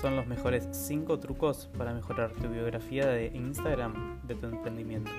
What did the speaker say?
son los mejores 5 trucos para mejorar tu biografía de Instagram de tu emprendimiento.